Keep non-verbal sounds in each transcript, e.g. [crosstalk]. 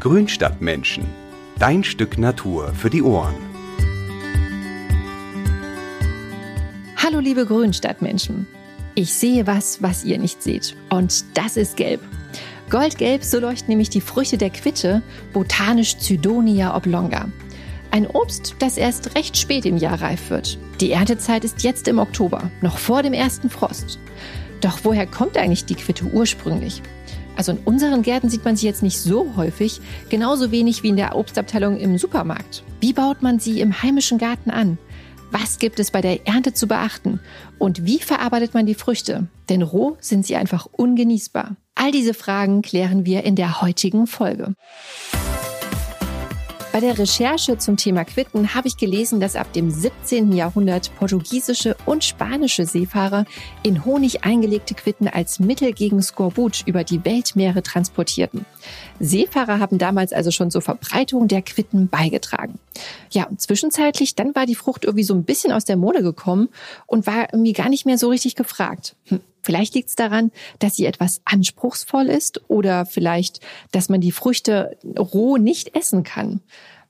Grünstadtmenschen. Dein Stück Natur für die Ohren. Hallo liebe Grünstadtmenschen. Ich sehe was, was ihr nicht seht. Und das ist gelb. Goldgelb, so leuchten nämlich die Früchte der Quitte, botanisch Cydonia oblonga. Ein Obst, das erst recht spät im Jahr reif wird. Die Erntezeit ist jetzt im Oktober, noch vor dem ersten Frost. Doch woher kommt eigentlich die Quitte ursprünglich? Also in unseren Gärten sieht man sie jetzt nicht so häufig, genauso wenig wie in der Obstabteilung im Supermarkt. Wie baut man sie im heimischen Garten an? Was gibt es bei der Ernte zu beachten? Und wie verarbeitet man die Früchte? Denn roh sind sie einfach ungenießbar. All diese Fragen klären wir in der heutigen Folge. Bei der Recherche zum Thema Quitten habe ich gelesen, dass ab dem 17. Jahrhundert portugiesische und spanische Seefahrer in Honig eingelegte Quitten als Mittel gegen Skorbut über die Weltmeere transportierten. Seefahrer haben damals also schon zur Verbreitung der Quitten beigetragen. Ja, und zwischenzeitlich, dann war die Frucht irgendwie so ein bisschen aus der Mode gekommen und war irgendwie gar nicht mehr so richtig gefragt. Hm. Vielleicht liegt es daran, dass sie etwas anspruchsvoll ist oder vielleicht, dass man die Früchte roh nicht essen kann.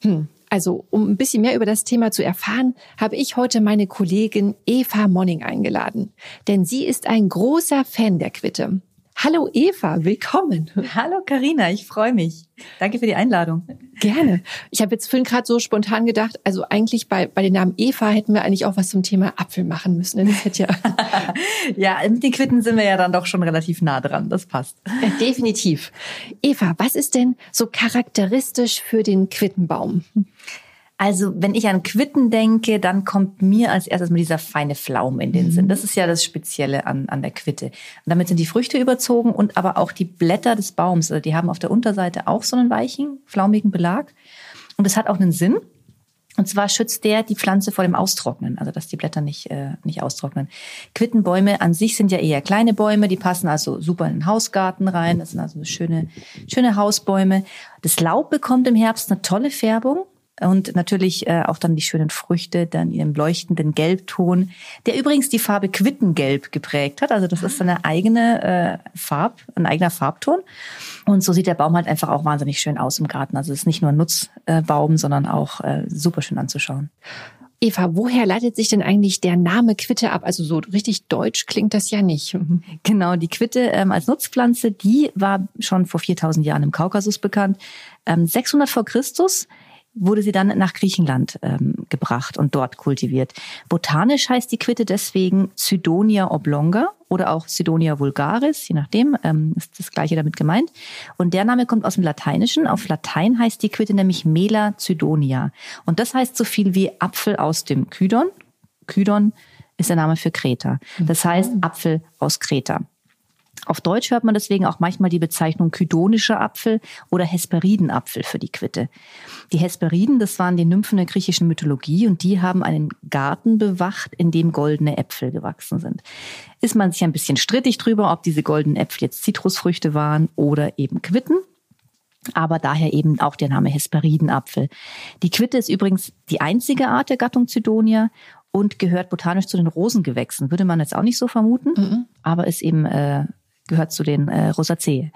Hm. Also, um ein bisschen mehr über das Thema zu erfahren, habe ich heute meine Kollegin Eva Monning eingeladen. Denn sie ist ein großer Fan der Quitte. Hallo Eva, willkommen. Hallo Karina, ich freue mich. Danke für die Einladung. Gerne. Ich habe jetzt vorhin gerade so spontan gedacht, also eigentlich bei, bei den Namen Eva hätten wir eigentlich auch was zum Thema Apfel machen müssen. Das hätte ja, [laughs] ja, mit den Quitten sind wir ja dann doch schon relativ nah dran. Das passt. Ja, definitiv. Eva, was ist denn so charakteristisch für den Quittenbaum? Also, wenn ich an Quitten denke, dann kommt mir als erstes mal dieser feine Pflaum in den Sinn. Mhm. Das ist ja das Spezielle an, an der Quitte. Und damit sind die Früchte überzogen und aber auch die Blätter des Baums. Also die haben auf der Unterseite auch so einen weichen, flaumigen Belag. Und das hat auch einen Sinn. Und zwar schützt der die Pflanze vor dem Austrocknen, also dass die Blätter nicht, äh, nicht austrocknen. Quittenbäume an sich sind ja eher kleine Bäume, die passen also super in den Hausgarten rein. Das sind also schöne, schöne Hausbäume. Das Laub bekommt im Herbst eine tolle Färbung und natürlich äh, auch dann die schönen Früchte, dann ihren leuchtenden Gelbton, der übrigens die Farbe Quittengelb geprägt hat. Also das ist eine eigene äh, Farb, ein eigener Farbton. Und so sieht der Baum halt einfach auch wahnsinnig schön aus im Garten. Also es ist nicht nur ein Nutzbaum, sondern auch äh, super schön anzuschauen. Eva, woher leitet sich denn eigentlich der Name Quitte ab? Also so richtig deutsch klingt das ja nicht. [laughs] Genau, die Quitte ähm, als Nutzpflanze, die war schon vor 4000 Jahren im Kaukasus bekannt. Ähm, 600 vor Christus wurde sie dann nach Griechenland ähm, gebracht und dort kultiviert. Botanisch heißt die Quitte deswegen Cydonia oblonga oder auch Cydonia vulgaris, je nachdem, ähm, ist das gleiche damit gemeint. Und der Name kommt aus dem Lateinischen. Auf Latein heißt die Quitte nämlich Mela Cydonia. Und das heißt so viel wie Apfel aus dem Kydon. Kydon ist der Name für Kreta. Das heißt Apfel aus Kreta. Auf Deutsch hört man deswegen auch manchmal die Bezeichnung kydonischer Apfel oder Hesperidenapfel für die Quitte. Die Hesperiden, das waren die Nymphen der griechischen Mythologie und die haben einen Garten bewacht, in dem goldene Äpfel gewachsen sind. Ist man sich ein bisschen strittig drüber, ob diese goldenen Äpfel jetzt Zitrusfrüchte waren oder eben Quitten aber daher eben auch der Name Hesperidenapfel. Die Quitte ist übrigens die einzige Art der Gattung Zydonia und gehört botanisch zu den Rosengewächsen. Würde man jetzt auch nicht so vermuten, mhm. aber ist eben äh, gehört zu den äh, Rosacee.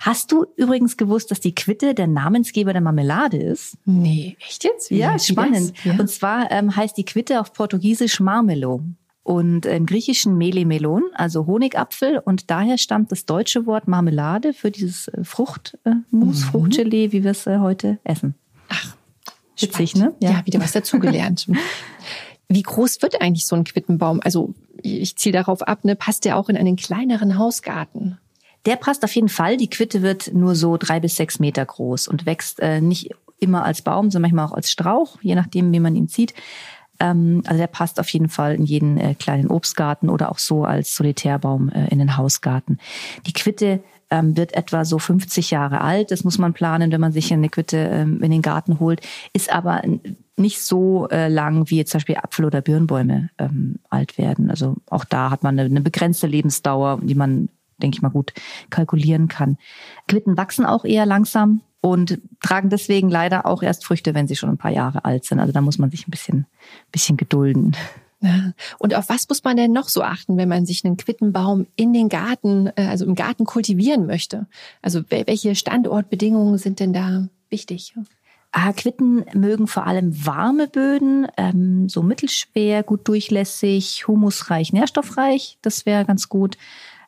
Hast du übrigens gewusst, dass die Quitte der Namensgeber der Marmelade ist? Nee, echt jetzt? Wie ja, spannend. Ja. Und zwar ähm, heißt die Quitte auf Portugiesisch Marmelo und im Griechischen Melemelon, also Honigapfel. Und daher stammt das deutsche Wort Marmelade für dieses äh, Fruchtmus, äh, mhm. Fruchtgelee, wie wir es äh, heute essen. Ach, witzig, ne? Ja. ja, wieder was dazugelernt. [laughs] Wie groß wird eigentlich so ein Quittenbaum? Also ich ziele darauf ab, ne, passt der auch in einen kleineren Hausgarten? Der passt auf jeden Fall. Die Quitte wird nur so drei bis sechs Meter groß und wächst äh, nicht immer als Baum, sondern manchmal auch als Strauch, je nachdem, wie man ihn zieht. Ähm, also der passt auf jeden Fall in jeden äh, kleinen Obstgarten oder auch so als Solitärbaum äh, in den Hausgarten. Die Quitte ähm, wird etwa so 50 Jahre alt. Das muss man planen, wenn man sich eine Quitte ähm, in den Garten holt. Ist aber nicht so äh, lang, wie jetzt zum Beispiel Apfel- oder Birnbäume ähm, alt werden. Also auch da hat man eine, eine begrenzte Lebensdauer, die man, denke ich mal, gut kalkulieren kann. Quitten wachsen auch eher langsam und tragen deswegen leider auch erst Früchte, wenn sie schon ein paar Jahre alt sind. Also da muss man sich ein bisschen, bisschen gedulden. Ja. Und auf was muss man denn noch so achten, wenn man sich einen Quittenbaum in den Garten, äh, also im Garten kultivieren möchte? Also welche Standortbedingungen sind denn da wichtig? Ah, Quitten mögen vor allem warme Böden, ähm, so mittelschwer, gut durchlässig, humusreich, nährstoffreich. Das wäre ganz gut.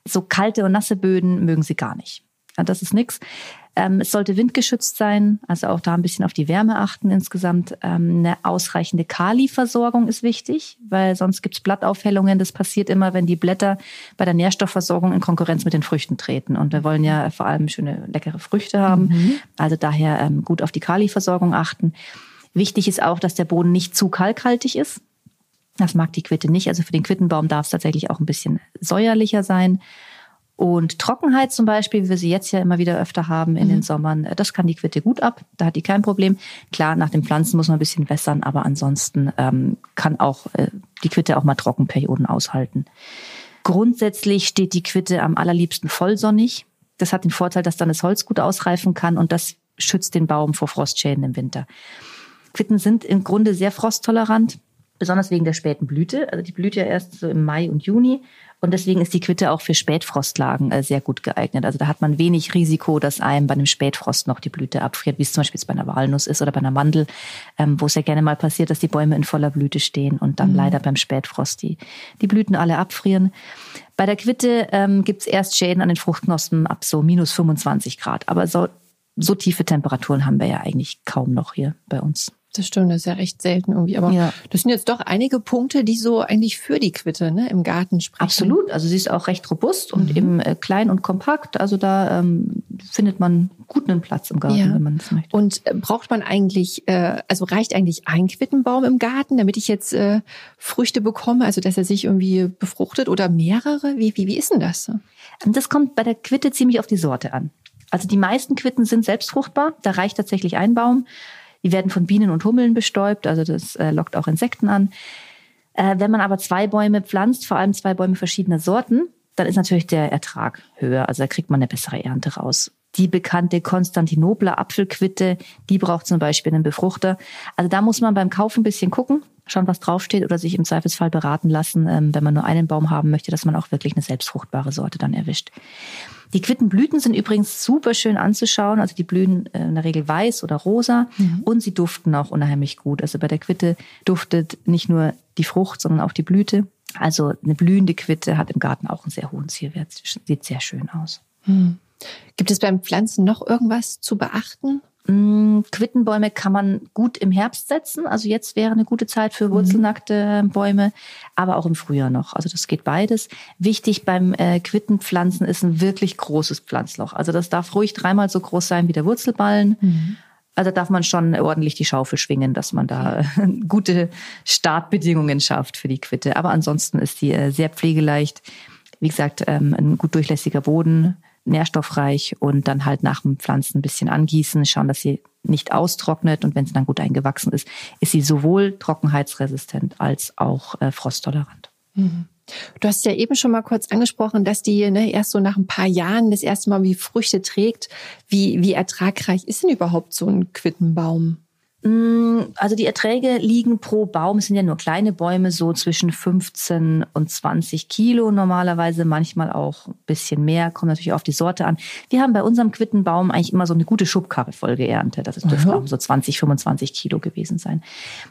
So kalte und nasse Böden mögen sie gar nicht. Das ist nix. Ähm, es sollte windgeschützt sein, also auch da ein bisschen auf die Wärme achten insgesamt. Ähm, eine ausreichende Kaliversorgung ist wichtig, weil sonst gibt's Blattaufhellungen. Das passiert immer, wenn die Blätter bei der Nährstoffversorgung in Konkurrenz mit den Früchten treten. Und wir wollen ja vor allem schöne, leckere Früchte haben. Mhm. Also daher ähm, gut auf die Kaliversorgung achten. Wichtig ist auch, dass der Boden nicht zu kalkhaltig ist. Das mag die Quitte nicht. Also für den Quittenbaum darf es tatsächlich auch ein bisschen säuerlicher sein. Und Trockenheit zum Beispiel, wie wir sie jetzt ja immer wieder öfter haben in mhm. den Sommern, äh, das kann die Quitte gut ab. Da hat die kein Problem. Klar, nach den Pflanzen muss man ein bisschen wässern, aber ansonsten ähm, kann auch äh, die Quitte auch mal Trockenperioden aushalten. Grundsätzlich steht die Quitte am allerliebsten vollsonnig. Das hat den Vorteil, dass dann das Holz gut ausreifen kann und das schützt den Baum vor Frostschäden im Winter. Quitten sind im Grunde sehr frosttolerant, besonders wegen der späten Blüte. Also die blüht ja erst so im Mai und Juni und deswegen ist die Quitte auch für Spätfrostlagen äh, sehr gut geeignet. Also da hat man wenig Risiko, dass einem bei einem Spätfrost noch die Blüte abfriert, wie es zum Beispiel bei einer Walnuss ist oder bei einer Mandel, ähm, wo es ja gerne mal passiert, dass die Bäume in voller Blüte stehen und dann mhm. leider beim Spätfrost die, die Blüten alle abfrieren. Bei der Quitte ähm, gibt es erst Schäden an den Fruchtknospen ab so minus 25 Grad. Aber so, so tiefe Temperaturen haben wir ja eigentlich kaum noch hier bei uns. Das stimmt, das ist ja recht selten irgendwie. Aber ja. das sind jetzt doch einige Punkte, die so eigentlich für die Quitte ne, im Garten sprechen. Absolut. Also sie ist auch recht robust und mhm. eben äh, klein und kompakt. Also da ähm, findet man gut einen Platz im Garten, ja. wenn man es möchte. Und äh, braucht man eigentlich, äh, also reicht eigentlich ein Quittenbaum im Garten, damit ich jetzt äh, Früchte bekomme, also dass er sich irgendwie befruchtet oder mehrere? Wie, wie, wie ist denn das? Das kommt bei der Quitte ziemlich auf die Sorte an. Also die meisten Quitten sind selbstfruchtbar. Da reicht tatsächlich ein Baum. Die werden von Bienen und Hummeln bestäubt, also das äh, lockt auch Insekten an. Äh, wenn man aber zwei Bäume pflanzt, vor allem zwei Bäume verschiedener Sorten, dann ist natürlich der Ertrag höher. Also da kriegt man eine bessere Ernte raus. Die bekannte Konstantinopler Apfelquitte, die braucht zum Beispiel einen Befruchter. Also da muss man beim Kauf ein bisschen gucken, schauen, was draufsteht oder sich im Zweifelsfall beraten lassen, ähm, wenn man nur einen Baum haben möchte, dass man auch wirklich eine selbstfruchtbare Sorte dann erwischt. Die Quittenblüten sind übrigens super schön anzuschauen. Also die blühen äh, in der Regel weiß oder rosa mhm. und sie duften auch unheimlich gut. Also bei der Quitte duftet nicht nur die Frucht, sondern auch die Blüte. Also eine blühende Quitte hat im Garten auch einen sehr hohen Zielwert. Sieht sehr schön aus. Mhm. Gibt es beim Pflanzen noch irgendwas zu beachten? Mm, Quittenbäume kann man gut im Herbst setzen. Also jetzt wäre eine gute Zeit für mhm. wurzelnackte Bäume, aber auch im Frühjahr noch. Also das geht beides. Wichtig beim äh, Quittenpflanzen ist ein wirklich großes Pflanzloch. Also das darf ruhig dreimal so groß sein wie der Wurzelballen. Mhm. Also darf man schon ordentlich die Schaufel schwingen, dass man da [laughs] gute Startbedingungen schafft für die Quitte. Aber ansonsten ist die äh, sehr pflegeleicht. Wie gesagt, ähm, ein gut durchlässiger Boden, nährstoffreich und dann halt nach dem Pflanzen ein bisschen angießen, schauen, dass sie nicht austrocknet und wenn sie dann gut eingewachsen ist, ist sie sowohl trockenheitsresistent als auch äh, frosttolerant. Mhm. Du hast ja eben schon mal kurz angesprochen, dass die ne, erst so nach ein paar Jahren das erste Mal wie Früchte trägt. Wie, wie ertragreich ist denn überhaupt so ein Quittenbaum? Mm, also die Erträge liegen pro Baum, es sind ja nur kleine Bäume, so zwischen 15 und 20 Kilo normalerweise, manchmal auch ein bisschen mehr, kommt natürlich auf die Sorte an. Wir haben bei unserem Quittenbaum eigentlich immer so eine gute Schubkarre voll geerntet. Das dürfte auch so 20, 25 Kilo gewesen sein.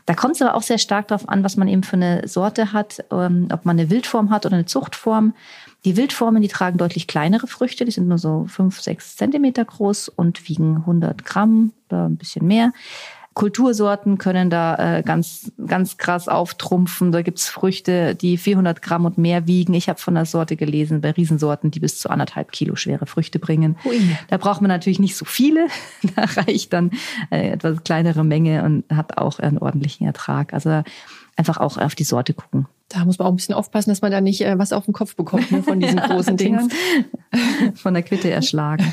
Da kommt es aber auch sehr stark darauf an, was man eben für eine Sorte hat, ähm, ob man eine Wildform hat oder eine Zuchtform. Die Wildformen, die tragen deutlich kleinere Früchte, die sind nur so 5, 6 Zentimeter groß und wiegen 100 Gramm oder ein bisschen mehr. Kultursorten können da äh, ganz, ganz krass auftrumpfen. Da gibt's Früchte, die 400 Gramm und mehr wiegen. Ich habe von der Sorte gelesen, bei Riesensorten, die bis zu anderthalb Kilo schwere Früchte bringen. Ui. Da braucht man natürlich nicht so viele. [laughs] Da reicht dann äh, etwas kleinere Menge und hat auch einen ordentlichen Ertrag. Also einfach auch auf die Sorte gucken. Da muss man auch ein bisschen aufpassen, dass man da nicht äh, was auf den Kopf bekommt ne, von diesen [laughs] großen Dingern. Von der Quitte erschlagen.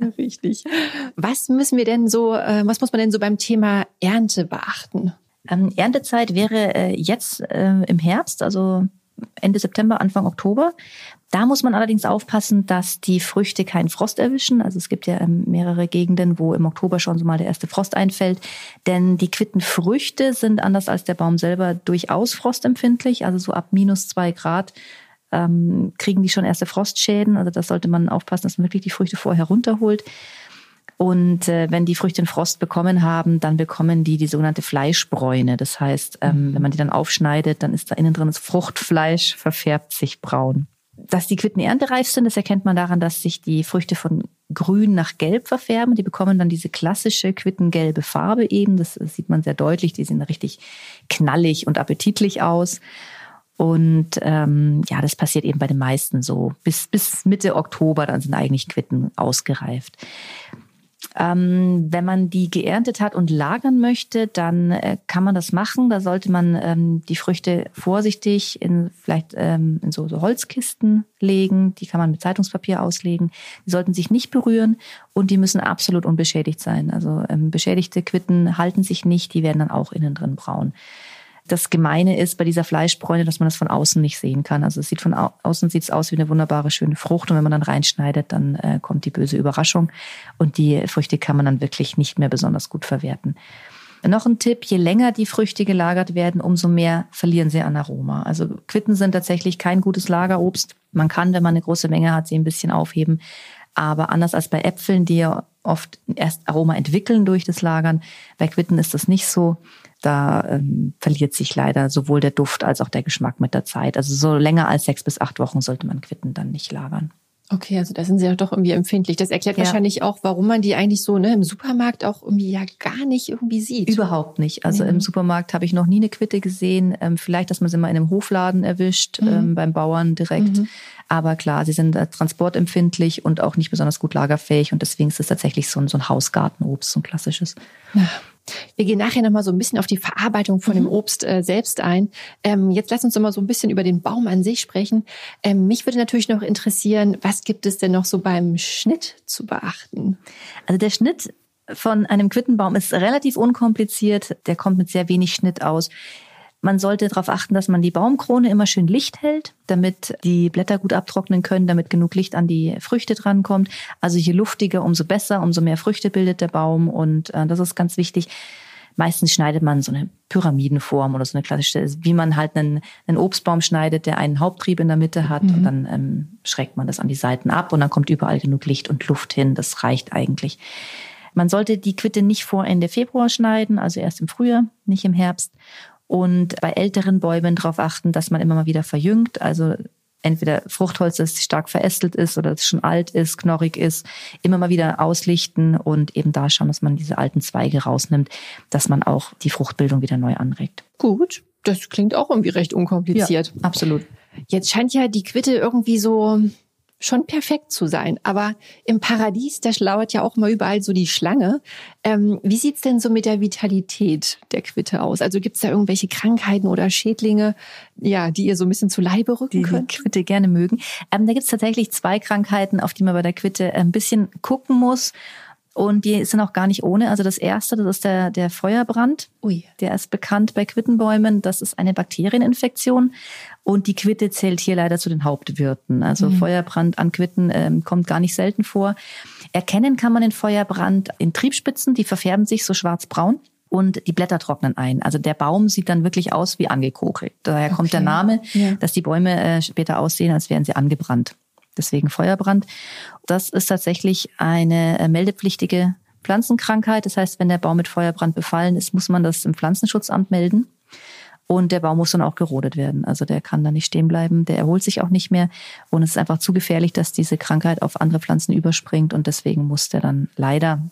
[laughs] Richtig. Was müssen wir denn so, äh, was muss man denn so beim Thema Ernte beachten? Ähm, Erntezeit wäre äh, jetzt äh, im Herbst, also Ende September, Anfang Oktober. Da muss man allerdings aufpassen, dass die Früchte keinen Frost erwischen. Also es gibt ja ähm, mehrere Gegenden, wo im Oktober schon so mal der erste Frost einfällt. Denn die Quittenfrüchte sind anders als der Baum selber durchaus frostempfindlich. Also so ab minus zwei Grad ähm, kriegen die schon erste Frostschäden. Also das sollte man aufpassen, dass man wirklich die Früchte vorher runterholt. Und äh, wenn die Früchte den Frost bekommen haben, dann bekommen die die sogenannte Fleischbräune. Das heißt, ähm, wenn man die dann aufschneidet, dann ist da innen drin das Fruchtfleisch, verfärbt sich braun. Dass die Quitten erntereif sind, das erkennt man daran, dass sich die Früchte von grün nach gelb verfärben. Die bekommen dann diese klassische quittengelbe Farbe eben. Das sieht man sehr deutlich. Die sehen richtig knallig und appetitlich aus. Und ähm, ja, das passiert eben bei den meisten so. Bis, bis Mitte Oktober, dann sind eigentlich Quitten ausgereift. Ähm, wenn man die geerntet hat und lagern möchte, dann äh, kann man das machen. Da sollte man ähm, die Früchte vorsichtig in vielleicht ähm, in so, so Holzkisten legen. Die kann man mit Zeitungspapier auslegen. Die sollten sich nicht berühren und die müssen absolut unbeschädigt sein. Also ähm, beschädigte Quitten halten sich nicht, die werden dann auch innen drin braun. Das Gemeine ist bei dieser Fleischbräune, dass man das von außen nicht sehen kann. Also es sieht von außen sieht's aus wie eine wunderbare schöne Frucht und wenn man dann reinschneidet, dann äh, kommt die böse Überraschung und die Früchte kann man dann wirklich nicht mehr besonders gut verwerten. Noch ein Tipp, je länger die Früchte gelagert werden, umso mehr verlieren sie an Aroma. Also Quitten sind tatsächlich kein gutes Lagerobst. Man kann, wenn man eine große Menge hat, sie ein bisschen aufheben. Aber anders als bei Äpfeln, die ja oft erst Aroma entwickeln durch das Lagern, bei Quitten ist das nicht so. Da ähm, verliert sich leider sowohl der Duft als auch der Geschmack mit der Zeit. Also so länger als sechs bis acht Wochen sollte man Quitten dann nicht lagern. Okay, also da sind sie ja doch irgendwie empfindlich. Das erklärt ja. wahrscheinlich auch, warum man die eigentlich so ne, im Supermarkt auch irgendwie ja gar nicht irgendwie sieht. Überhaupt nicht. Also mhm. im Supermarkt habe ich noch nie eine Quitte gesehen. Ähm, vielleicht, dass man sie mal in einem Hofladen erwischt, mhm. ähm, beim Bauern direkt. Mhm. Aber klar, sie sind äh, transportempfindlich und auch nicht besonders gut lagerfähig. Und deswegen ist es tatsächlich so ein, so ein Hausgartenobst, so ein klassisches. Ja. Wir gehen nachher nochmal so ein bisschen auf die Verarbeitung von mhm. dem Obst äh, selbst ein. Ähm, jetzt lass uns noch mal so ein bisschen über den Baum an sich sprechen. Ähm, mich würde natürlich noch interessieren, was gibt es denn noch so beim Schnitt zu beachten? Also der Schnitt von einem Quittenbaum ist relativ unkompliziert. Der kommt mit sehr wenig Schnitt aus. Man sollte darauf achten, dass man die Baumkrone immer schön Licht hält, damit die Blätter gut abtrocknen können, damit genug Licht an die Früchte drankommt. Also je luftiger, umso besser, umso mehr Früchte bildet der Baum und äh, das ist ganz wichtig. Meistens schneidet man so eine Pyramidenform oder so eine klassische, wie man halt einen, einen Obstbaum schneidet, der einen Haupttrieb in der Mitte hat mhm. und dann ähm, schrägt man das an die Seiten ab und dann kommt überall genug Licht und Luft hin. Das reicht eigentlich. Man sollte die Quitte nicht vor Ende Februar schneiden, also erst im Frühjahr, nicht im Herbst und bei älteren Bäumen darauf achten, dass man immer mal wieder verjüngt, also entweder Fruchtholz, das stark verästelt ist oder das schon alt ist, knorrig ist, immer mal wieder auslichten und eben da schauen, dass man diese alten Zweige rausnimmt, dass man auch die Fruchtbildung wieder neu anregt. Gut, das klingt auch irgendwie recht unkompliziert. Ja, absolut. Jetzt scheint ja die Quitte irgendwie so schon perfekt zu sein. Aber im Paradies, da schlauert ja auch mal überall so die Schlange. Ähm, wie sieht's denn so mit der Vitalität der Quitte aus? Also gibt's da irgendwelche Krankheiten oder Schädlinge, ja, die ihr so ein bisschen zu Leibe rücken die könnt? Die Quitte gerne mögen. Ähm, da gibt's tatsächlich zwei Krankheiten, auf die man bei der Quitte ein bisschen gucken muss. Und die sind auch gar nicht ohne. Also das erste, das ist der, der Feuerbrand. Ui. Der ist bekannt bei Quittenbäumen. Das ist eine Bakterieninfektion. Und die Quitte zählt hier leider zu den Hauptwirten. Also mhm. Feuerbrand an Quitten ähm, kommt gar nicht selten vor. Erkennen kann man den Feuerbrand in Triebspitzen, die verfärben sich so schwarzbraun und die Blätter trocknen ein. Also der Baum sieht dann wirklich aus wie angekokelt. Daher okay. kommt der Name, ja. dass die Bäume äh, später aussehen, als wären sie angebrannt deswegen Feuerbrand. Das ist tatsächlich eine äh, meldepflichtige Pflanzenkrankheit. Das heißt, wenn der Baum mit Feuerbrand befallen ist, muss man das im Pflanzenschutzamt melden. Und der Baum muss dann auch gerodet werden. Also der kann da nicht stehen bleiben, der erholt sich auch nicht mehr. Und es ist einfach zu gefährlich, dass diese Krankheit auf andere Pflanzen überspringt. Und deswegen muss der dann leider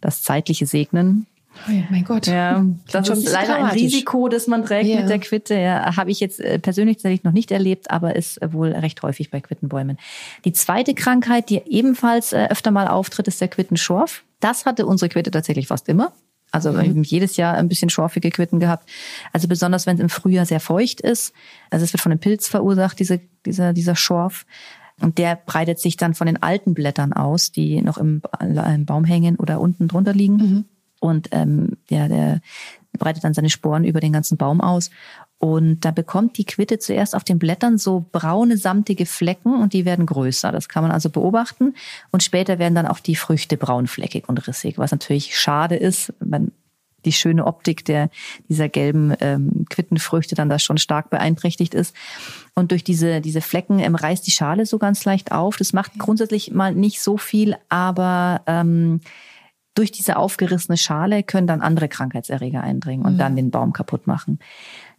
das Zeitliche segnen. Oh ja, mein Gott. Ja, das ist leider ein Risiko, das man trägt yeah. mit der Quitte. Ja, habe ich jetzt äh, persönlich tatsächlich noch nicht erlebt, aber ist wohl recht häufig bei Quittenbäumen. Die zweite Krankheit, die ebenfalls äh, öfter mal auftritt, ist der Quittenschorf. Das hatte unsere Quitte tatsächlich fast immer. Also mhm. wir haben jedes Jahr ein bisschen schorfige Quitten gehabt. Also besonders, wenn es im Frühjahr sehr feucht ist. Also es wird von einem Pilz verursacht, diese, dieser, dieser Schorf. Und der breitet sich dann von den alten Blättern aus, die noch im, im Baum hängen oder unten drunter liegen. Mhm und ähm, ja, der breitet dann seine Sporen über den ganzen Baum aus. Und da bekommt die Quitte zuerst auf den Blättern so braune, samtige Flecken und die werden größer. Das kann man also beobachten. Und später werden dann auch die Früchte braunfleckig und rissig, was natürlich schade ist, wenn die schöne Optik der, dieser gelben ähm, Quittenfrüchte dann da schon stark beeinträchtigt ist. Und durch diese, diese Flecken ähm, reißt die Schale so ganz leicht auf. Das macht grundsätzlich mal nicht so viel, aber ähm, durch diese aufgerissene Schale können dann andere Krankheitserreger eindringen und mhm. dann den Baum kaputt machen.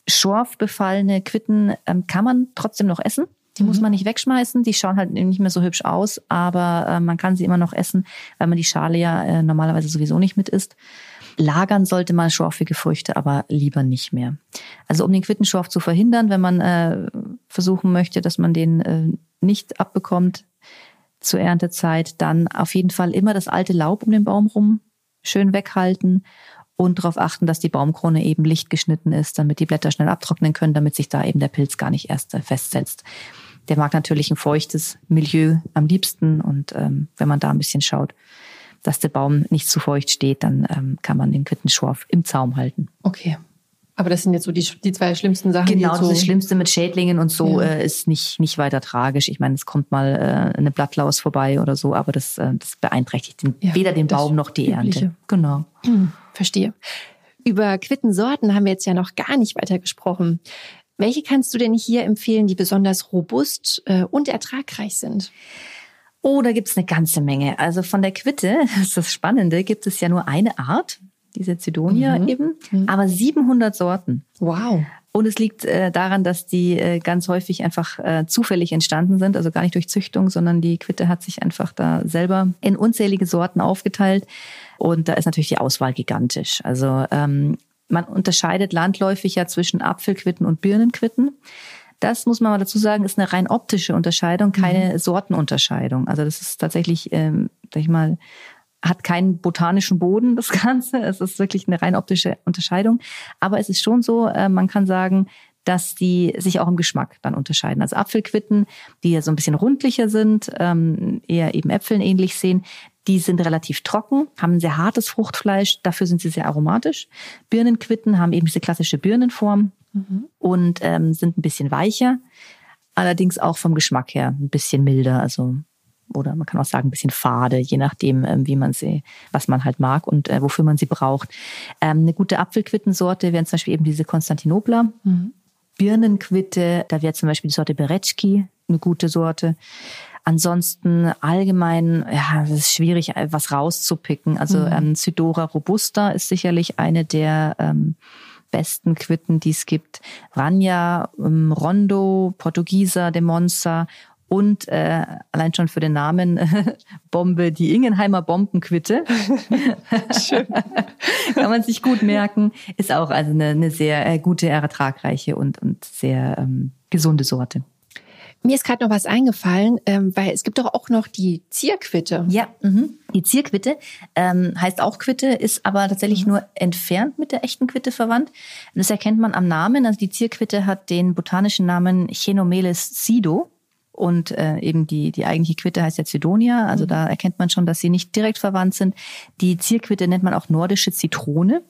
Schorfbefallene Quitten ähm, kann man trotzdem noch essen. Die mhm. muss man nicht wegschmeißen. Die schauen halt nicht mehr so hübsch aus, aber äh, man kann sie immer noch essen, weil man die Schale ja äh, normalerweise sowieso nicht mit isst. Lagern sollte man schorfige Früchte aber lieber nicht mehr. Also um den Quittenschorf zu verhindern, wenn man äh, versuchen möchte, dass man den äh, nicht abbekommt zur Erntezeit, dann auf jeden Fall immer das alte Laub um den Baum rum schön weghalten und darauf achten, dass die Baumkrone eben licht geschnitten ist, damit die Blätter schnell abtrocknen können, damit sich da eben der Pilz gar nicht erst äh, festsetzt. Der mag natürlich ein feuchtes Milieu am liebsten und ähm, wenn man da ein bisschen schaut, dass der Baum nicht zu feucht steht, dann ähm, kann man den Quittenschorf im Zaum halten. Okay. Aber das sind jetzt so die, die zwei schlimmsten Sachen. Genau, so das Schlimmste mit Schädlingen und so ja. äh, ist nicht, nicht weiter tragisch. Ich meine, es kommt mal äh, eine Blattlaus vorbei oder so, aber das, äh, das beeinträchtigt den, ja, weder den Baum noch die Übliche. Ernte. Genau. Hm, [clears throat] verstehe. Über Quittensorten haben wir jetzt ja noch gar nicht weiter gesprochen. Welche kannst du denn hier empfehlen, die besonders robust äh, und ertragreich sind? Oh, da gibt's eine ganze Menge. Also von der Quitte, das [laughs] ist das Spannende, gibt es ja nur eine Art, diese Zidonia mhm. eben, mhm. aber 700 Sorten. Wow. Und es liegt äh, daran, dass die äh, ganz häufig einfach äh, zufällig entstanden sind, also gar nicht durch Züchtung, sondern die Quitte hat sich einfach da selber in unzählige Sorten aufgeteilt. Und da ist natürlich die Auswahl gigantisch. Also ähm, man unterscheidet landläufig ja zwischen Apfelquitten und Birnenquitten. Das muss man mal dazu sagen, ist eine rein optische Unterscheidung, keine mhm. Sortenunterscheidung. Also das ist tatsächlich, ähm, sag ich mal, hat keinen botanischen Boden, das [laughs] Ganze. Es ist wirklich eine rein optische Unterscheidung. Aber es ist schon so, äh, man kann sagen, dass die sich auch im Geschmack dann unterscheiden. Also Apfelquitten, die ja so ein bisschen rundlicher sind, ähm, eher eben Äpfeln ähnlich sehen, die sind relativ trocken, haben ein sehr hartes Fruchtfleisch, dafür sind sie sehr aromatisch. Birnenquitten haben eben diese klassische Birnenform, mhm. und ähm, sind ein bisschen weicher, allerdings auch vom Geschmack her ein bisschen milder, also oder man kann auch sagen ein bisschen fade, je nachdem, ähm, wie man sie, was man halt mag und äh, wofür man sie braucht. Ähm, eine gute Apfelquittensorte wären zum Beispiel eben diese Konstantinopla. Mhm. Birnenquitte, da wäre zum Beispiel die Sorte Beretschki eine gute Sorte. Ansonsten allgemein, ja, es ist schwierig, was rauszupicken. Also mhm. ähm, Cydora robusta ist sicherlich eine der ähm, besten Quitten, die es gibt. Ranja, ähm, Rondo, Portugieser, de Monza und äh, allein schon für den Namen [laughs] Bombe, die Ingenheimer Bombenquitte. [laughs] Schön. [laughs] Kann man sich gut merken. Ist auch also eine, eine sehr äh, gute, ertragreiche und, und sehr ähm, gesunde Sorte. Mir ist gerade noch was eingefallen, ähm, weil es gibt doch auch noch die Zierquitte. Ja, mhm. die Zierquitte ähm, heißt auch Quitte, ist aber tatsächlich mhm. nur entfernt mit der echten Quitte verwandt. Das erkennt man am Namen. Also die Zierquitte hat den botanischen Namen Chenomeles sido. Und äh, eben die, die eigentliche Quitte heißt ja Zidonia. Also mhm. da erkennt man schon, dass sie nicht direkt verwandt sind. Die Zierquitte nennt man auch nordische Zitrone.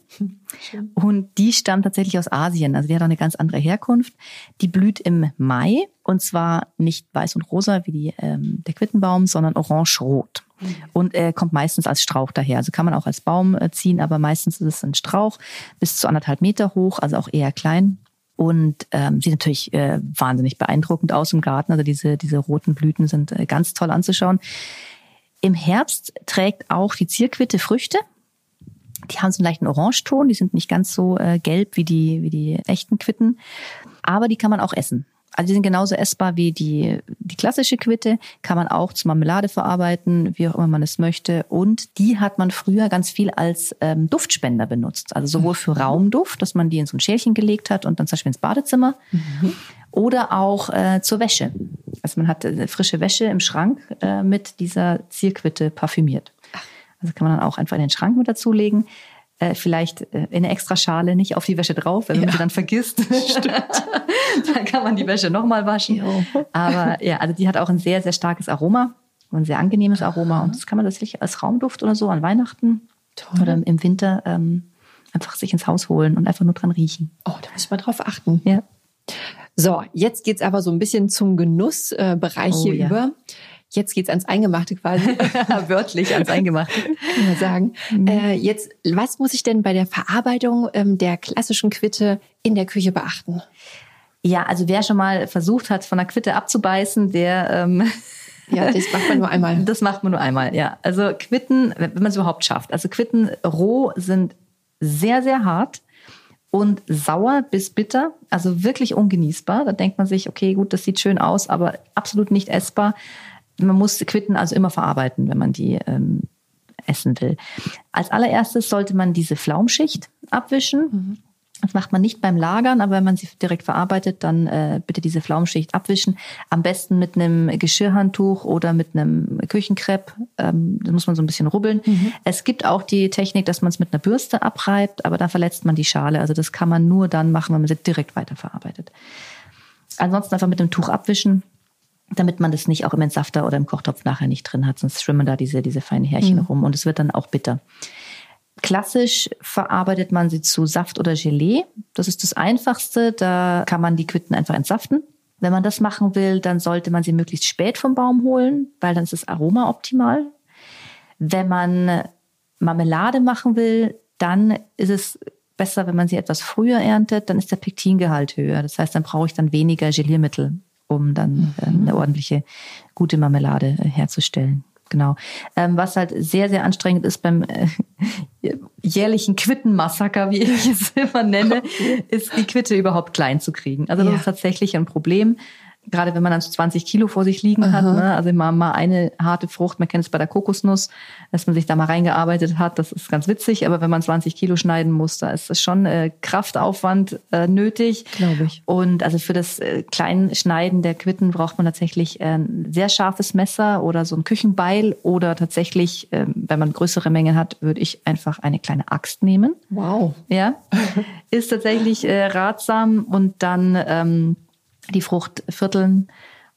Schön. Und die stammt tatsächlich aus Asien. Also die hat auch eine ganz andere Herkunft. Die blüht im Mai. Und zwar nicht weiß und rosa wie die, ähm, der Quittenbaum, sondern orange-rot. Mhm. Und er kommt meistens als Strauch daher. Also kann man auch als Baum äh, ziehen, aber meistens ist es ein Strauch bis zu anderthalb Meter hoch, also auch eher klein und ähm, sieht natürlich äh, wahnsinnig beeindruckend aus im Garten. Also diese, diese roten Blüten sind äh, ganz toll anzuschauen. Im Herbst trägt auch die Zierquitte Früchte. Die haben so einen leichten Orangeton, die sind nicht ganz so äh, gelb wie die, wie die echten Quitten, aber die kann man auch essen. Also die sind genauso essbar wie die, die klassische Quitte, kann man auch zur Marmelade verarbeiten, wie auch immer man es möchte. Und die hat man früher ganz viel als ähm, Duftspender benutzt. Also sowohl für mhm. Raumduft, dass man die in so ein Schälchen gelegt hat und dann zum Beispiel ins Badezimmer. Mhm. Oder auch äh, zur Wäsche. Also man hat äh, frische Wäsche im Schrank äh, mit dieser Zierquitte parfümiert. Also kann man dann auch einfach in den Schrank mit dazulegen äh, vielleicht äh, in eine extra Schale nicht auf die Wäsche drauf, wenn man sie dann vergisst. [laughs] [laughs] dann kann man die Wäsche nochmal waschen. Jo. Aber ja, also die hat auch ein sehr, sehr starkes Aroma und ein sehr angenehmes Aroma. Und das kann man tatsächlich als Raumduft oder so an Weihnachten Toll. oder im Winter ähm, einfach sich ins Haus holen und einfach nur dran riechen. Oh, da muss mal drauf achten. Ja. So, jetzt geht's aber so ein bisschen zum Genussbereich Oh, hier ja. über. Jetzt geht's ans Eingemachte quasi. [laughs] [laughs] Wörtlich ans Eingemachte. kann man sagen. Äh, jetzt, was muss ich denn bei der Verarbeitung ähm, der klassischen Quitte in der Küche beachten? Ja, also wer schon mal versucht hat, von der Quitte abzubeißen, der ähm, [laughs] Ja, das macht man nur einmal. Das macht man nur einmal, ja. Also Quitten, wenn man es überhaupt schafft. Also Quitten roh sind sehr, sehr hart und sauer bis bitter, also wirklich ungenießbar. Da denkt man sich, okay, gut, das sieht schön aus, aber absolut nicht essbar. Man muss Quitten also immer verarbeiten, wenn man die ähm, essen will. Als allererstes sollte man diese Flaumschicht abwischen. Das macht man nicht beim Lagern, aber wenn man sie direkt verarbeitet, dann äh, bitte diese Flaumschicht abwischen. Am besten mit einem Geschirrhandtuch oder mit einem Küchenkrepp. Ähm, das muss man so ein bisschen rubbeln. Es gibt auch die Technik, dass man es mit einer Bürste abreibt, aber dann verletzt man die Schale. Also das kann man nur dann machen, wenn man sie direkt weiterverarbeitet. Ansonsten einfach mit einem Tuch abwischen, damit man das nicht auch im Entsafter oder im Kochtopf nachher nicht drin hat, sonst schwimmen da diese, diese feinen Härchen rum und es wird dann auch bitter. Klassisch verarbeitet man sie zu Saft oder Gelee. Das ist das Einfachste. Da kann man die Quitten einfach entsaften. Wenn man das machen will, dann sollte man sie möglichst spät vom Baum holen, weil dann ist das Aroma optimal. Wenn man Marmelade machen will, dann ist es besser, wenn man sie etwas früher erntet, dann ist der Pektingehalt höher. Das heißt, dann brauche ich dann weniger Geliermittel, um dann ähm, eine ordentliche, gute Marmelade äh, herzustellen. Genau. Ähm, was halt sehr, sehr anstrengend ist beim äh, jährlichen Quittenmassaker, wie ich es immer nenne, [laughs] ist die Quitte überhaupt klein zu kriegen. Also das Ja. ist tatsächlich ein Problem. Gerade wenn man dann so 20 Kilo vor sich liegen hat, ne? also mal, mal eine harte Frucht, man kennt es bei der Kokosnuss, dass man sich da mal reingearbeitet hat, das ist ganz witzig, aber wenn man 20 Kilo schneiden muss, da ist es schon äh, Kraftaufwand äh, nötig. Glaube ich. Und also für das äh, Kleinschneiden der Quitten braucht man tatsächlich äh, ein sehr scharfes Messer oder so ein Küchenbeil oder tatsächlich, ähm, wenn man größere Mengen hat, würde ich einfach eine kleine Axt nehmen. Wow. Ja, [laughs] ist tatsächlich äh, ratsam und dann ähm, die Frucht vierteln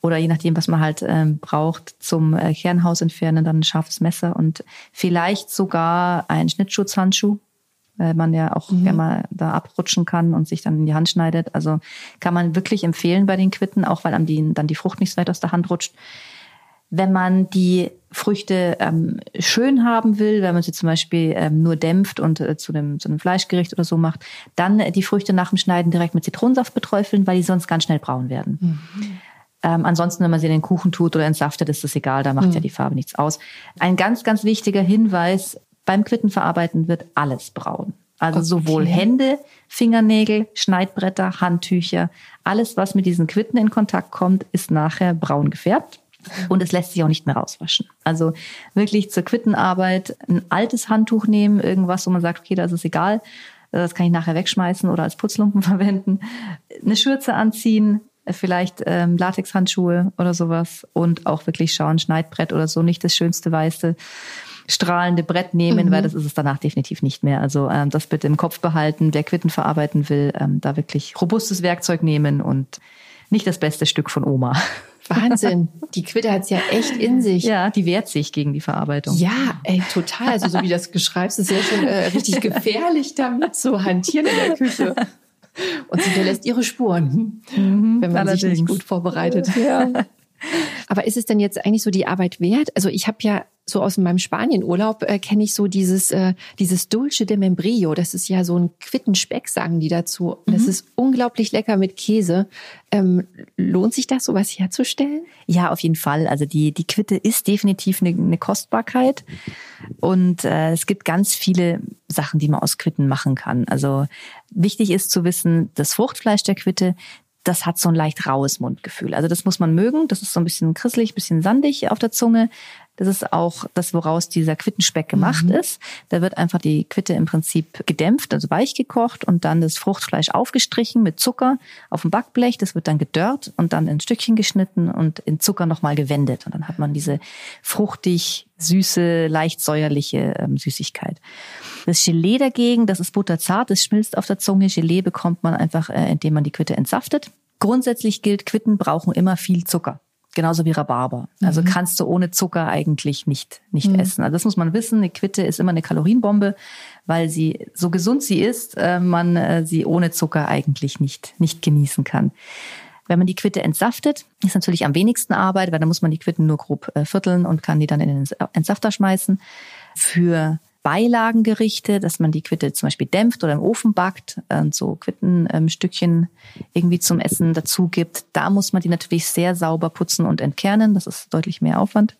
oder je nachdem, was man halt ähm, braucht, zum äh, Kernhaus entfernen, dann ein scharfes Messer und vielleicht sogar ein Schnittschutzhandschuh, weil man ja auch gerne mal da abrutschen kann und sich dann in die Hand schneidet. Also kann man wirklich empfehlen bei den Quitten, auch weil einem die, dann die Frucht nicht so weit aus der Hand rutscht. Wenn man die Früchte ähm, schön haben will, wenn man sie zum Beispiel ähm, nur dämpft und äh, zu, einem, zu einem Fleischgericht oder so macht, dann äh, die Früchte nach dem Schneiden direkt mit Zitronensaft beträufeln, weil die sonst ganz schnell braun werden. Ähm, ansonsten, wenn man sie in den Kuchen tut oder entsaftet, ist das egal, da macht ja die Farbe nichts aus. Ein ganz, ganz wichtiger Hinweis, beim Quittenverarbeiten wird alles braun. Also Okay. sowohl Hände, Fingernägel, Schneidbretter, Handtücher, alles, was mit diesen Quitten in Kontakt kommt, ist nachher braun gefärbt. Und es lässt sich auch nicht mehr rauswaschen. Also wirklich zur Quittenarbeit ein altes Handtuch nehmen, irgendwas, wo man sagt, okay, das ist egal, das kann ich nachher wegschmeißen oder als Putzlumpen [laughs] verwenden. Eine Schürze anziehen, vielleicht ähm, Latexhandschuhe oder sowas und auch wirklich schauen, Schneidbrett oder so, nicht das schönste weiße strahlende Brett nehmen, weil das ist es danach definitiv nicht mehr. Also ähm, das bitte im Kopf behalten. Wer Quitten verarbeiten will, ähm, da wirklich robustes Werkzeug nehmen und nicht das beste Stück von Oma. [laughs] Wahnsinn. Die Quitte hat's ja echt in sich. Ja, die wehrt sich gegen die Verarbeitung. Ja, ey, total. Also so wie das beschreibst, ist ja schon äh, richtig [laughs] gefährlich damit zu hantieren in der Küche. Und sie hinterlässt ihre Spuren, wenn man sich nicht allerdings. gut vorbereitet. Ja. [laughs] Aber ist es denn jetzt eigentlich so die Arbeit wert? Also ich habe ja so aus meinem Spanienurlaub äh, kenne ich so dieses äh, dieses Dulce de Membrillo. Das ist ja so ein Quittenspeck, sagen die dazu. Und Das ist unglaublich lecker mit Käse. Ähm, lohnt sich das, sowas herzustellen? Ja, auf jeden Fall. Also die, die Quitte ist definitiv eine, eine Kostbarkeit. Und äh, es gibt ganz viele Sachen, die man aus Quitten machen kann. Also wichtig ist zu wissen, das Fruchtfleisch der Quitte, das hat so ein leicht raues Mundgefühl. Also das muss man mögen. Das ist so ein bisschen krisselig, bisschen sandig auf der Zunge. Das ist auch das, woraus dieser Quittenspeck gemacht ist. Da wird einfach die Quitte im Prinzip gedämpft, also weich gekocht und dann das Fruchtfleisch aufgestrichen mit Zucker auf dem Backblech. Das wird dann gedörrt und dann in Stückchen geschnitten und in Zucker nochmal gewendet. Und dann hat man diese fruchtig, süße, leicht säuerliche ähm, Süßigkeit. Das Gelee dagegen, das ist butterzart, das schmilzt auf der Zunge. Gelee bekommt man einfach, äh, indem man die Quitte entsaftet. Grundsätzlich gilt, Quitten brauchen immer viel Zucker. Genauso wie Rhabarber. Also mhm. kannst du ohne Zucker eigentlich nicht, nicht mhm. essen. Also das muss man wissen. Eine Quitte ist immer eine Kalorienbombe, weil sie, so gesund sie ist, äh, man äh, sie ohne Zucker eigentlich nicht, nicht genießen kann. Wenn man die Quitte entsaftet, ist natürlich am wenigsten Arbeit, weil dann muss man die Quitten nur grob äh, vierteln und kann die dann in den Entsafter schmeißen. Für Beilagengerichte, dass man die Quitte zum Beispiel dämpft oder im Ofen backt und so Quittenstückchen ähm, irgendwie zum Essen dazu gibt. Da muss man die natürlich sehr sauber putzen und entkernen. Das ist deutlich mehr Aufwand.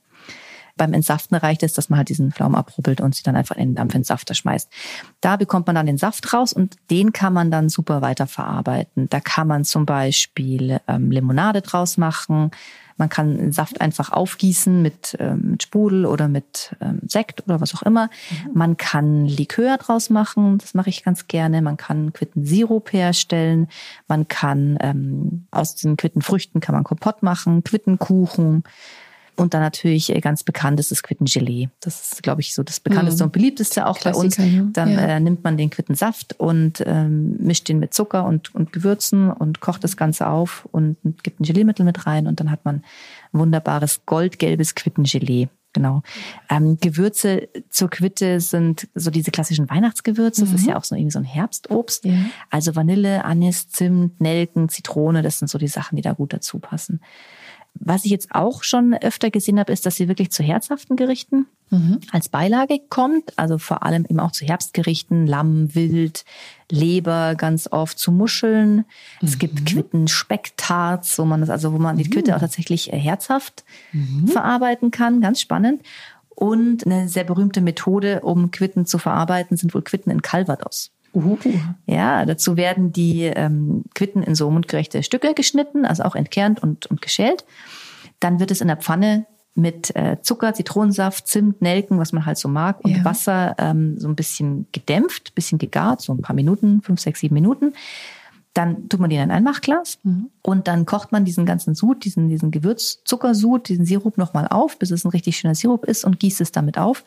Beim Entsaften reicht es, dass man halt diesen Pflaumen abrubbelt und sie dann einfach in den Dampfentsafter schmeißt. Da bekommt man dann den Saft raus und den kann man dann super weiterverarbeiten. Da kann man zum Beispiel ähm, Limonade draus machen. Man kann Saft einfach aufgießen mit, ähm, mit Sprudel oder mit ähm, Sekt oder was auch immer. Mhm. Man kann Likör draus machen, das mache ich ganz gerne. Man kann Quittensirup herstellen. Man kann ähm, aus den Quittenfrüchten kann man Kompott machen, Quittenkuchen. Und dann natürlich äh, ganz bekannt ist das Quittengelee. Das ist, glaube ich, so das bekannteste mhm. und beliebteste auch Klassiker, bei uns. Dann ja. äh, nimmt man den Quittensaft und ähm, mischt den mit Zucker und, und Gewürzen und kocht das Ganze auf und gibt ein Geleemittel mit rein und dann hat man wunderbares goldgelbes Quittengelee. Genau. Ähm, Gewürze zur Quitte sind so diese klassischen Weihnachtsgewürze. Das ist ja mhm. auch so irgendwie so ein Herbstobst. Ja. Also Vanille, Anis, Zimt, Nelken, Zitrone, das sind so die Sachen, die da gut dazu passen. Was ich jetzt auch schon öfter gesehen habe, ist, dass sie wirklich zu herzhaften Gerichten mhm. als Beilage kommt. Also vor allem eben auch zu Herbstgerichten, Lamm, Wild, Leber ganz oft, zu Muscheln. Mhm. Es gibt mhm. Quitten-Specktarts, wo man das, also wo man die Quitte mhm. auch tatsächlich äh, herzhaft mhm. verarbeiten kann. Ganz spannend. Und eine sehr berühmte Methode, um Quitten zu verarbeiten, sind wohl Quitten in Calvados. Uh. Ja, dazu werden die ähm, Quitten in so mundgerechte Stücke geschnitten, also auch entkernt und, und geschält. Dann wird es in der Pfanne mit äh, Zucker, Zitronensaft, Zimt, Nelken, was man halt so mag, und ja. Wasser ähm, so ein bisschen gedämpft, bisschen gegart, so ein paar Minuten, fünf, sechs, sieben Minuten. Dann tut man die in ein Einmachglas mhm. und dann kocht man diesen ganzen Sud, diesen, diesen Gewürzzuckersud, diesen Sirup nochmal auf, bis es ein richtig schöner Sirup ist und gießt es damit auf.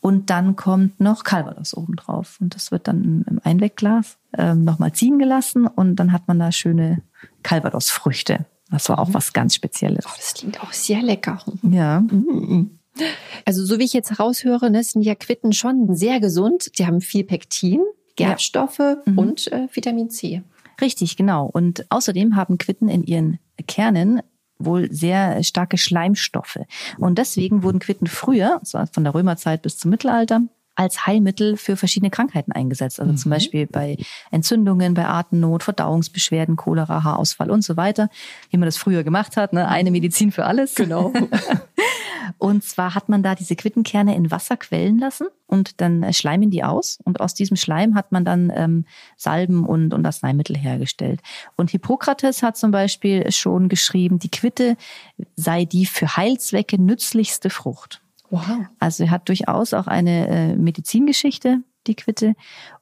Und dann kommt noch Calvados oben drauf. Und das wird dann im Einwegglas ähm, nochmal ziehen gelassen und dann hat man da schöne Calvados-Früchte. Das war auch mhm. was ganz Spezielles. Oh, das klingt auch sehr lecker. Ja. Mhm. Also so wie ich jetzt heraushöre, ne, sind ja Quitten schon sehr gesund. Die haben viel Pektin, Gerbstoffe ja. mhm. und äh, Vitamin C. Richtig, genau. Und außerdem haben Quitten in ihren Kernen wohl sehr starke Schleimstoffe. Und deswegen wurden Quitten früher, von der Römerzeit bis zum Mittelalter, als Heilmittel für verschiedene Krankheiten eingesetzt. Also mhm. zum Beispiel bei Entzündungen, bei Atemnot, Verdauungsbeschwerden, Cholera, Haarausfall und so weiter, wie man das früher gemacht hat. Ne? Eine Medizin für alles. Genau. [laughs] und zwar hat man da diese Quittenkerne in Wasser quellen lassen und dann schleimen die aus. Und aus diesem Schleim hat man dann ähm, Salben und, und Arzneimittel hergestellt. Und Hippokrates hat zum Beispiel schon geschrieben, die Quitte sei die für Heilzwecke nützlichste Frucht. Wow. Also er hat durchaus auch eine äh, Medizingeschichte, die Quitte.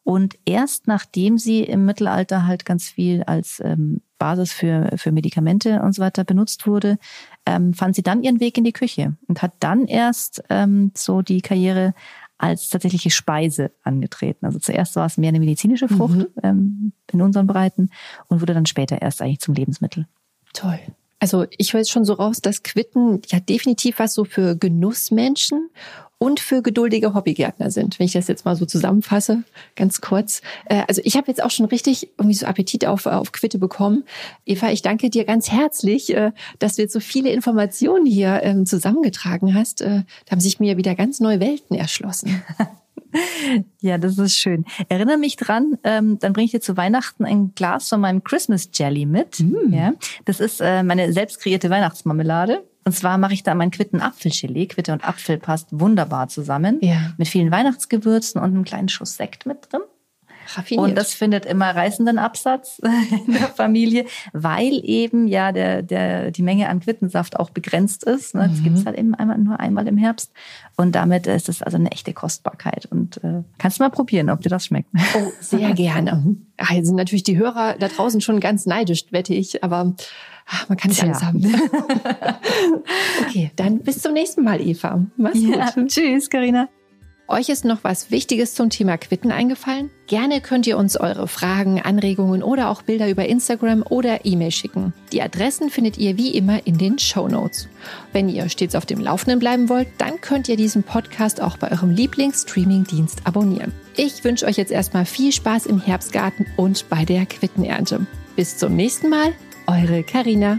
Und erst nachdem sie im Mittelalter halt ganz viel als ähm, Basis für, für Medikamente und so weiter benutzt wurde, ähm, fand sie dann ihren Weg in die Küche und hat dann erst ähm, so die Karriere als tatsächliche Speise angetreten. Also zuerst war es mehr eine medizinische Frucht mhm. ähm, in unseren Breiten und wurde dann später erst eigentlich zum Lebensmittel. Toll. Also ich höre jetzt schon so raus, dass Quitten ja definitiv was so für Genussmenschen und für geduldige Hobbygärtner sind, wenn ich das jetzt mal so zusammenfasse, ganz kurz. Äh, also ich habe jetzt auch schon richtig irgendwie so Appetit auf, auf Quitte bekommen. Eva, ich danke dir ganz herzlich, äh, dass du jetzt so viele Informationen hier ähm, zusammengetragen hast. Äh, da haben sich mir wieder ganz neue Welten erschlossen. [laughs] Ja, das ist schön. Erinnere mich dran, ähm, dann bringe ich dir zu Weihnachten ein Glas von meinem Christmas Jelly mit. Mm. Ja, das ist äh, meine selbst kreierte Weihnachtsmarmelade. Und zwar mache ich da meinen Quitten Apfelgelee. Quitte und Apfel passt wunderbar zusammen. Ja. Mit vielen Weihnachtsgewürzen und einem kleinen Schuss Sekt mit drin. Raffiniert. Und das findet immer reißenden Absatz [laughs] in der Familie, weil eben ja der, der, die Menge an Quittensaft auch begrenzt ist. Ne? Das mhm. gibt's halt eben einmal, nur einmal im Herbst. Und damit ist es also eine echte Kostbarkeit. Und äh, kannst du mal probieren, ob dir das schmeckt. Oh, sehr [laughs] gerne. Ach, jetzt sind natürlich die Hörer da draußen schon ganz neidisch, wette ich. Aber ach, man kann nicht alles haben. [laughs] okay, dann bis zum nächsten Mal, Eva. Mach's ja, gut. Tschüss, Karina. Euch ist noch was Wichtiges zum Thema Quitten eingefallen? Gerne könnt ihr uns eure Fragen, Anregungen oder auch Bilder über Instagram oder E-Mail schicken. Die Adressen findet ihr wie immer in den Show Notes. Wenn ihr stets auf dem Laufenden bleiben wollt, dann könnt ihr diesen Podcast auch bei eurem Lieblings-Streaming-Dienst abonnieren. Ich wünsche euch jetzt erstmal viel Spaß im Herbstgarten und bei der Quittenernte. Bis zum nächsten Mal, eure Karina.